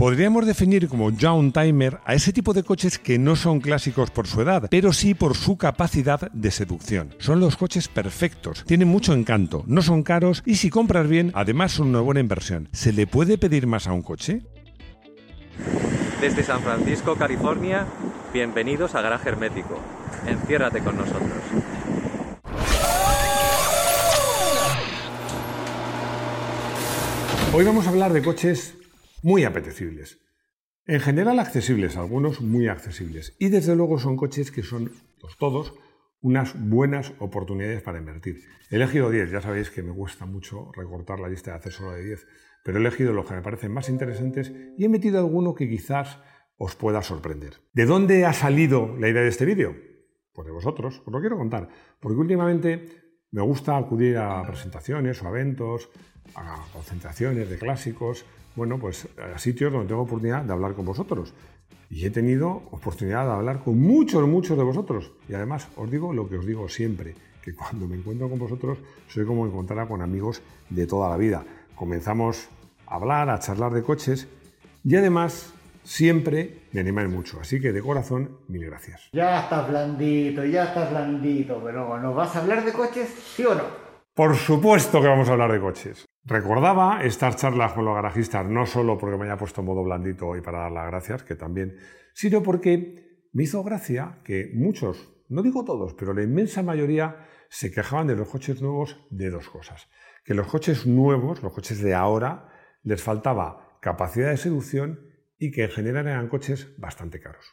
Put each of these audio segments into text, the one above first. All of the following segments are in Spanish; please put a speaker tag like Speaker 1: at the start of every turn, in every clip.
Speaker 1: Podríamos definir como Young Timer a ese tipo de coches que no son clásicos por su edad, pero sí por su capacidad de seducción. Son los coches perfectos, tienen mucho encanto, no son caros y si compras bien, además son una buena inversión. ¿Se le puede pedir más a un coche?
Speaker 2: Desde San Francisco, California, bienvenidos a Garaje Hermético. Enciérrate con nosotros.
Speaker 1: Hoy vamos a hablar de coches muy apetecibles. En general accesibles, algunos muy accesibles. Y desde luego son coches que son, los todos, unas buenas oportunidades para invertir. He elegido 10, ya sabéis que me gusta mucho recortar la lista de hacer solo de 10, pero he elegido los que me parecen más interesantes y he metido alguno que quizás os pueda sorprender. ¿De dónde ha salido la idea de este vídeo? Pues de vosotros, os lo quiero contar, porque últimamente me gusta acudir a presentaciones o eventos, a concentraciones de clásicos, bueno, pues a sitios donde tengo oportunidad de hablar con vosotros. Y he tenido oportunidad de hablar con muchos, muchos de vosotros. Y además os digo lo que os digo siempre, que cuando me encuentro con vosotros soy como encontrar con amigos de toda la vida. Comenzamos a hablar, a charlar de coches y además siempre me animáis mucho. Así que de corazón, mil gracias.
Speaker 3: Ya estás blandito, ya estás blandito, pero ¿nos vas a hablar de coches, sí o no?
Speaker 1: Por supuesto que vamos a hablar de coches. Recordaba estas charlas con los garajistas no solo porque me haya puesto modo blandito hoy para dar las gracias, que también, sino porque me hizo gracia que muchos, no digo todos, pero la inmensa mayoría se quejaban de los coches nuevos de dos cosas. Que los coches nuevos, los coches de ahora, les faltaba capacidad de seducción y que en general eran coches bastante caros.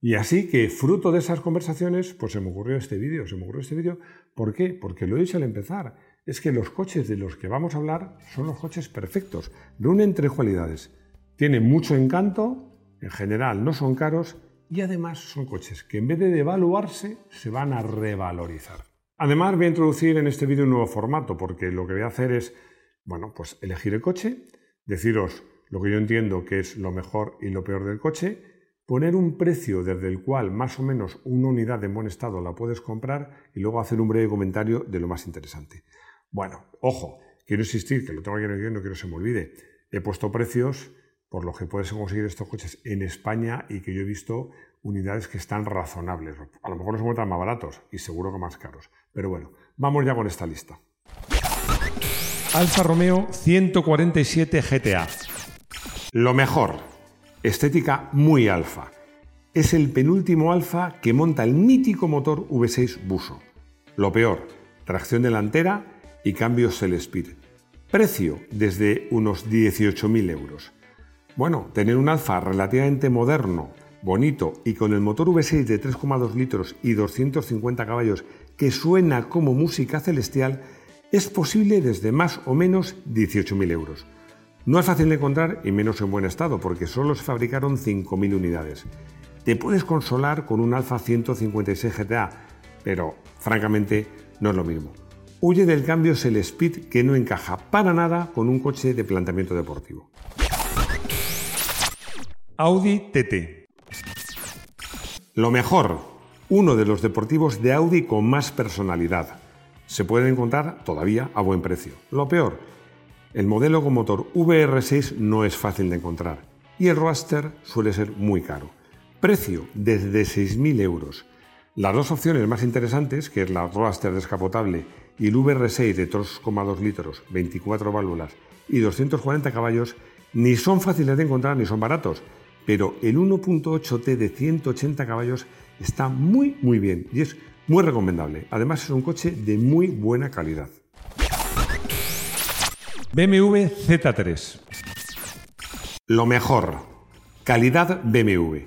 Speaker 1: Y así que fruto de esas conversaciones, pues se me ocurrió este vídeo. Se me ocurrió este vídeo, ¿por qué? Porque lo he dicho al empezar. Es que los coches de los que vamos a hablar son los coches perfectos. Reúnen tres cualidades. Tienen mucho encanto, en general no son caros y además son coches que en vez de devaluarse se van a revalorizar. Además voy a introducir en este vídeo un nuevo formato porque lo que voy a hacer es, bueno, pues elegir el coche, deciros lo que yo entiendo que es lo mejor y lo peor del coche, poner un precio desde el cual más o menos una unidad en buen estado la puedes comprar y luego hacer un breve comentario de lo más interesante. Bueno, ojo, quiero insistir, que lo tengo aquí en el no quiero que se me olvide. He puesto precios por los que puedes conseguir estos coches en España y que yo he visto unidades que están razonables. A lo mejor no se encuentran más baratos y seguro que más caros. Pero bueno, vamos ya con esta lista. Alfa Romeo 147 GTA. Lo mejor, estética muy alfa. Es el penúltimo alfa que monta el mítico motor V6 Buso. Lo peor, tracción delantera y cambios Speed. Precio desde unos 18.000 euros. Bueno, tener un alfa relativamente moderno, bonito y con el motor V6 de 3,2 litros y 250 caballos que suena como música celestial es posible desde más o menos 18.000 euros. No es fácil de encontrar y menos en buen estado, porque solo se fabricaron 5.000 unidades. Te puedes consolar con un Alfa 156 GTA, pero francamente no es lo mismo. Huye del cambio Speed que no encaja para nada con un coche de planteamiento deportivo. Audi TT. Lo mejor, uno de los deportivos de Audi con más personalidad. Se puede encontrar todavía a buen precio. Lo peor, el modelo con motor VR6 no es fácil de encontrar y el Roadster suele ser muy caro. Precio desde 6.000 euros. Las dos opciones más interesantes, que es la Roadster descapotable y el VR6 de 3,2 litros, 24 válvulas y 240 caballos, ni son fáciles de encontrar ni son baratos, pero el 1.8T de 180 caballos está muy muy bien y es muy recomendable. Además es un coche de muy buena calidad. BMW Z3. Lo mejor, calidad BMW.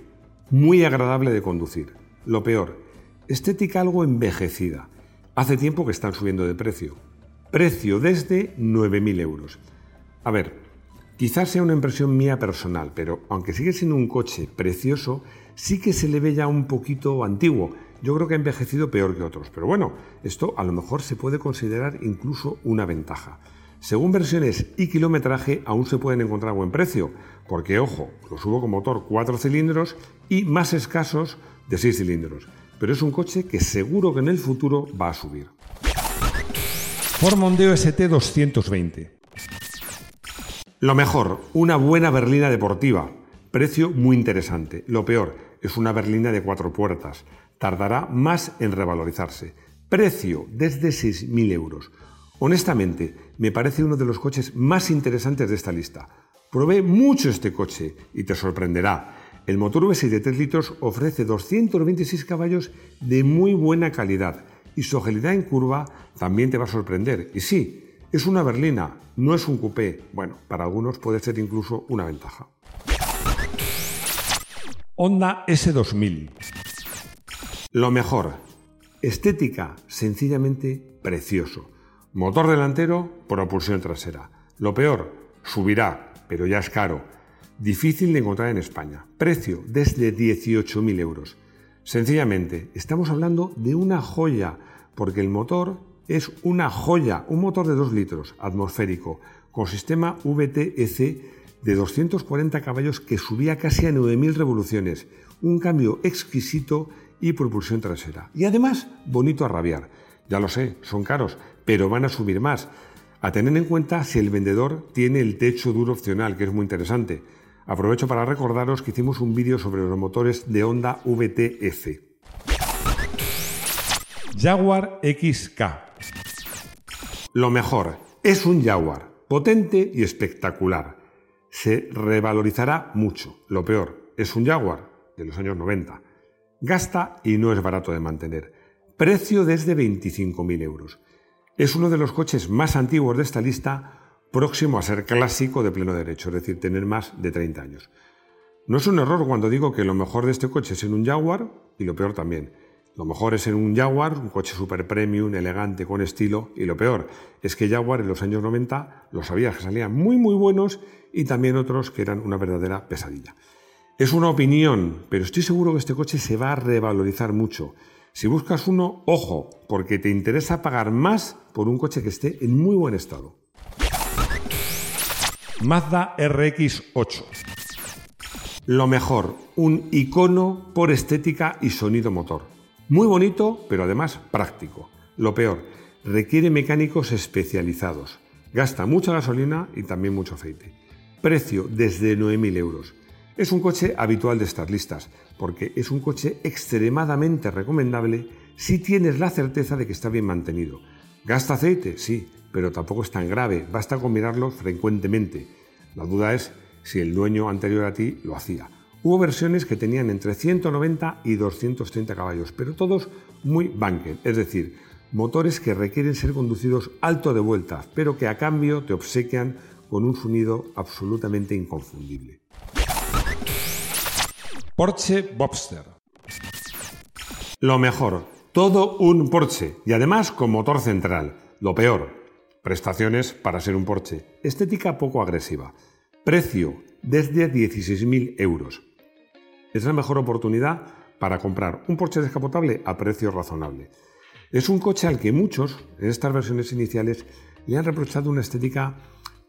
Speaker 1: Muy agradable de conducir. Lo peor, estética algo envejecida. Hace tiempo que están subiendo de precio. Precio desde 9.000 euros. A ver, Quizás sea una impresión mía personal, pero aunque sigue siendo un coche precioso, sí que se le ve ya un poquito antiguo. Yo creo que ha envejecido peor que otros, pero bueno, esto a lo mejor se puede considerar incluso una ventaja. Según versiones y kilometraje aún se pueden encontrar a buen precio, porque ojo, los hubo con motor 4 cilindros y más escasos de 6 cilindros, pero es un coche que seguro que en el futuro va a subir. Ford Mondeo ST 220. Lo mejor, una buena berlina deportiva. Precio muy interesante. Lo peor, es una berlina de cuatro puertas. Tardará más en revalorizarse. Precio desde 6.000 euros. Honestamente, me parece uno de los coches más interesantes de esta lista. Probé mucho este coche y te sorprenderá. El motor V6 de 3 litros ofrece 226 caballos de muy buena calidad y su agilidad en curva también te va a sorprender. Y sí, es una berlina, no es un coupé. Bueno, para algunos puede ser incluso una ventaja. Honda S2000. Lo mejor, estética sencillamente precioso. Motor delantero, propulsión trasera. Lo peor, subirá, pero ya es caro. Difícil de encontrar en España. Precio desde 18.000 euros. Sencillamente, estamos hablando de una joya, porque el motor es una joya, un motor de 2 litros atmosférico, con sistema VTEC de 240 caballos que subía casi a 9.000 revoluciones, un cambio exquisito y propulsión trasera. Y además, bonito a rabiar. Ya lo sé, son caros, pero van a subir más. A tener en cuenta si el vendedor tiene el techo duro opcional, que es muy interesante. Aprovecho para recordaros que hicimos un vídeo sobre los motores de Honda VTF. Jaguar XK. Lo mejor, es un Jaguar, potente y espectacular. Se revalorizará mucho. Lo peor, es un Jaguar de los años 90. Gasta y no es barato de mantener. Precio desde 25.000 euros. Es uno de los coches más antiguos de esta lista, próximo a ser clásico de pleno derecho, es decir, tener más de 30 años. No es un error cuando digo que lo mejor de este coche es en un Jaguar y lo peor también. Lo mejor es en un Jaguar, un coche super premium, elegante, con estilo, y lo peor es que Jaguar en los años 90 los sabía que salían muy muy buenos y también otros que eran una verdadera pesadilla. Es una opinión, pero estoy seguro que este coche se va a revalorizar mucho. Si buscas uno, ojo, porque te interesa pagar más por un coche que esté en muy buen estado. Mazda RX8. Lo mejor, un icono por estética y sonido motor. Muy bonito, pero además práctico. Lo peor, requiere mecánicos especializados. Gasta mucha gasolina y también mucho aceite. Precio desde 9.000 euros. Es un coche habitual de estas listas, porque es un coche extremadamente recomendable si tienes la certeza de que está bien mantenido. ¿Gasta aceite? Sí, pero tampoco es tan grave, basta con mirarlo frecuentemente. La duda es si el dueño anterior a ti lo hacía. Hubo versiones que tenían entre 190 y 230 caballos, pero todos muy banker, es decir, motores que requieren ser conducidos alto de vueltas, pero que a cambio te obsequian con un sonido absolutamente inconfundible. Porsche Bobster. Lo mejor, todo un Porsche y además con motor central. Lo peor, prestaciones para ser un Porsche. Estética poco agresiva. Precio desde 16.000 euros. Es la mejor oportunidad para comprar un Porsche descapotable a precio razonable. Es un coche al que muchos, en estas versiones iniciales, le han reprochado una estética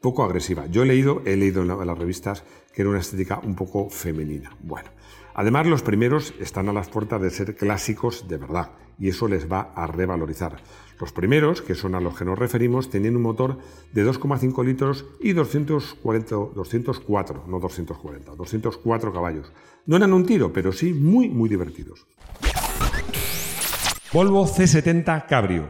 Speaker 1: poco agresiva. Yo he leído, he leído en las revistas que era una estética un poco femenina. Bueno, además los primeros están a las puertas de ser clásicos de verdad y eso les va a revalorizar. Los primeros, que son a los que nos referimos, tenían un motor de 2,5 litros y 240, 204, no 240, 204 caballos. No eran un tiro, pero sí muy, muy divertidos. Volvo C70 Cabrio.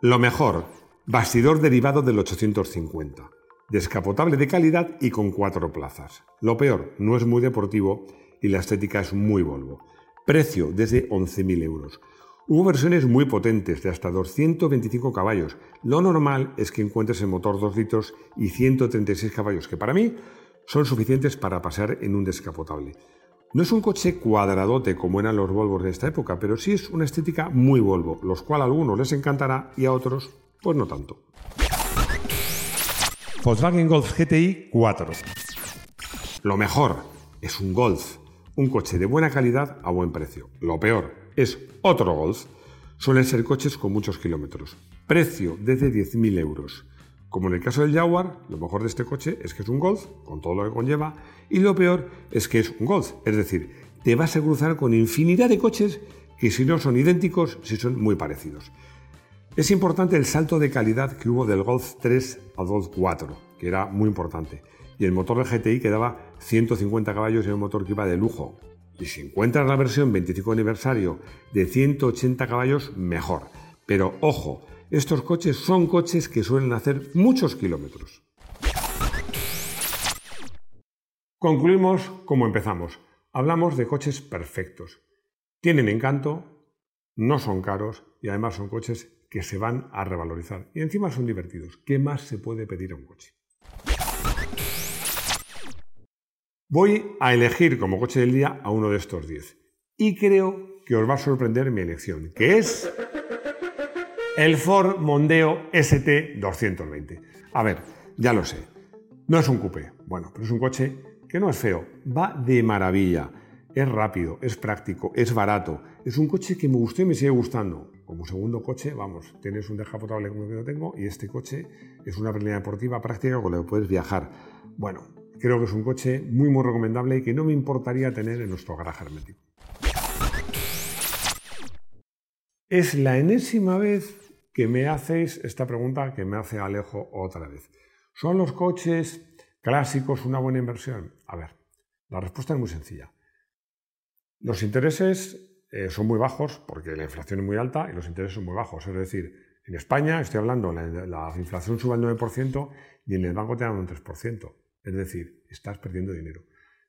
Speaker 1: Lo mejor, bastidor derivado del 850 descapotable de calidad y con cuatro plazas. Lo peor, no es muy deportivo y la estética es muy Volvo. Precio desde 11.000 euros. Hubo versiones muy potentes de hasta 225 caballos. Lo normal es que encuentres el motor 2 litros y 136 caballos, que para mí son suficientes para pasar en un descapotable. No es un coche cuadradote como eran los Volvos de esta época, pero sí es una estética muy Volvo, los cual a algunos les encantará y a otros pues no tanto. Volkswagen Golf GTI 4. Lo mejor es un Golf, un coche de buena calidad a buen precio. Lo peor es otro Golf. Suelen ser coches con muchos kilómetros. Precio desde 10.000 euros. Como en el caso del Jaguar, lo mejor de este coche es que es un Golf, con todo lo que conlleva, y lo peor es que es un Golf. Es decir, te vas a cruzar con infinidad de coches que si no son idénticos, si son muy parecidos. Es importante el salto de calidad que hubo del Golf 3 al Golf 4, que era muy importante. Y el motor de GTI que daba 150 caballos y un motor que iba de lujo. Y si encuentras la versión 25 aniversario de 180 caballos, mejor. Pero ojo, estos coches son coches que suelen hacer muchos kilómetros. Concluimos como empezamos. Hablamos de coches perfectos. Tienen encanto, no son caros y además son coches que se van a revalorizar. Y encima son divertidos. ¿Qué más se puede pedir a un coche? Voy a elegir como coche del día a uno de estos 10. Y creo que os va a sorprender mi elección, que es el Ford Mondeo ST220. A ver, ya lo sé. No es un coupé, bueno, pero es un coche que no es feo, va de maravilla. Es rápido, es práctico, es barato. Es un coche que me gustó y me sigue gustando. Como segundo coche, vamos, tienes un descapotable como el que yo tengo y este coche es una berlina deportiva práctica con la que puedes viajar. Bueno, creo que es un coche muy muy recomendable y que no me importaría tener en nuestro garaje hermético. Es la enésima vez que me hacéis esta pregunta que me hace Alejo otra vez. ¿Son los coches clásicos una buena inversión? A ver, la respuesta es muy sencilla. Los intereses eh, son muy bajos porque la inflación es muy alta y los intereses son muy bajos. Es decir, en España, estoy hablando, la, la inflación sube al 9% y en el banco te dan un 3%. Es decir, estás perdiendo dinero.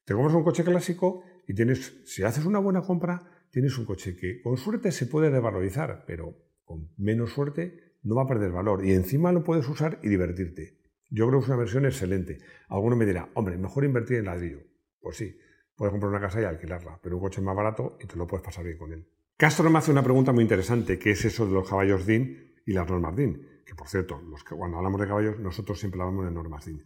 Speaker 1: Te compras un coche clásico y tienes, si haces una buena compra, tienes un coche que con suerte se puede revalorizar, pero con menos suerte no va a perder valor y encima lo puedes usar y divertirte. Yo creo que es una versión excelente. Alguno me dirá, hombre, mejor invertir en ladrillo. Pues sí, Puedes comprar una casa y alquilarla, pero un coche es más barato y te lo puedes pasar bien con él. Castro me hace una pregunta muy interesante, que es eso de los caballos DIN y las normas DIN. Que por cierto, cuando hablamos de caballos, nosotros siempre hablamos de normas DIN.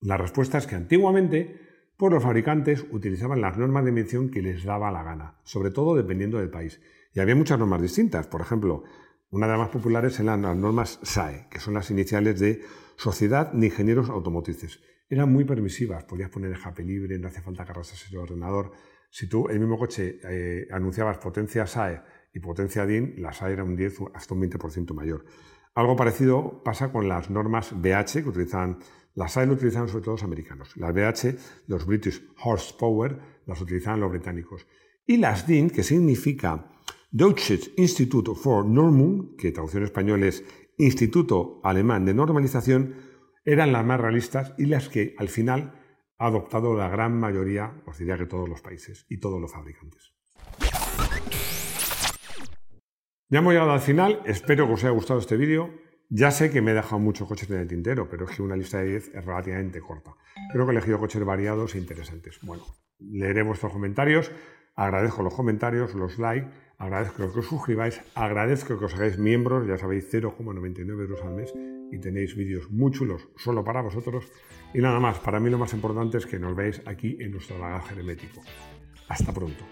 Speaker 1: La respuesta es que antiguamente, pues los fabricantes utilizaban las normas de medición que les daba la gana, sobre todo dependiendo del país. Y había muchas normas distintas. Por ejemplo, una de las más populares eran las normas SAE, que son las iniciales de Sociedad de Ingenieros Automotrices eran muy permisivas. Podías poner escape libre, no hacía falta que el ordenador. Si tú, el mismo coche, eh, anunciabas potencia SAE y potencia DIN, la SAE era un 10 hasta un 20% mayor. Algo parecido pasa con las normas BH que utilizan, las SAE lo utilizaban sobre todo los americanos. Las BH, los British Horsepower, las utilizaban los británicos. Y las DIN, que significa Deutsches Institut for Normung, que traducción español es Instituto Alemán de Normalización, eran las más realistas y las que al final ha adoptado la gran mayoría, os diría que todos los países y todos los fabricantes. Ya hemos llegado al final, espero que os haya gustado este vídeo. Ya sé que me he dejado muchos coches en el tintero, pero es que una lista de 10 es relativamente corta. Creo que he elegido coches variados e interesantes. Bueno, leeré vuestros comentarios, agradezco los comentarios, los likes, agradezco que os suscribáis, agradezco que os hagáis miembros, ya sabéis, 0,99 euros al mes y tenéis vídeos muy chulos solo para vosotros. Y nada más, para mí lo más importante es que nos veáis aquí en nuestro bagaje hermético. Hasta pronto.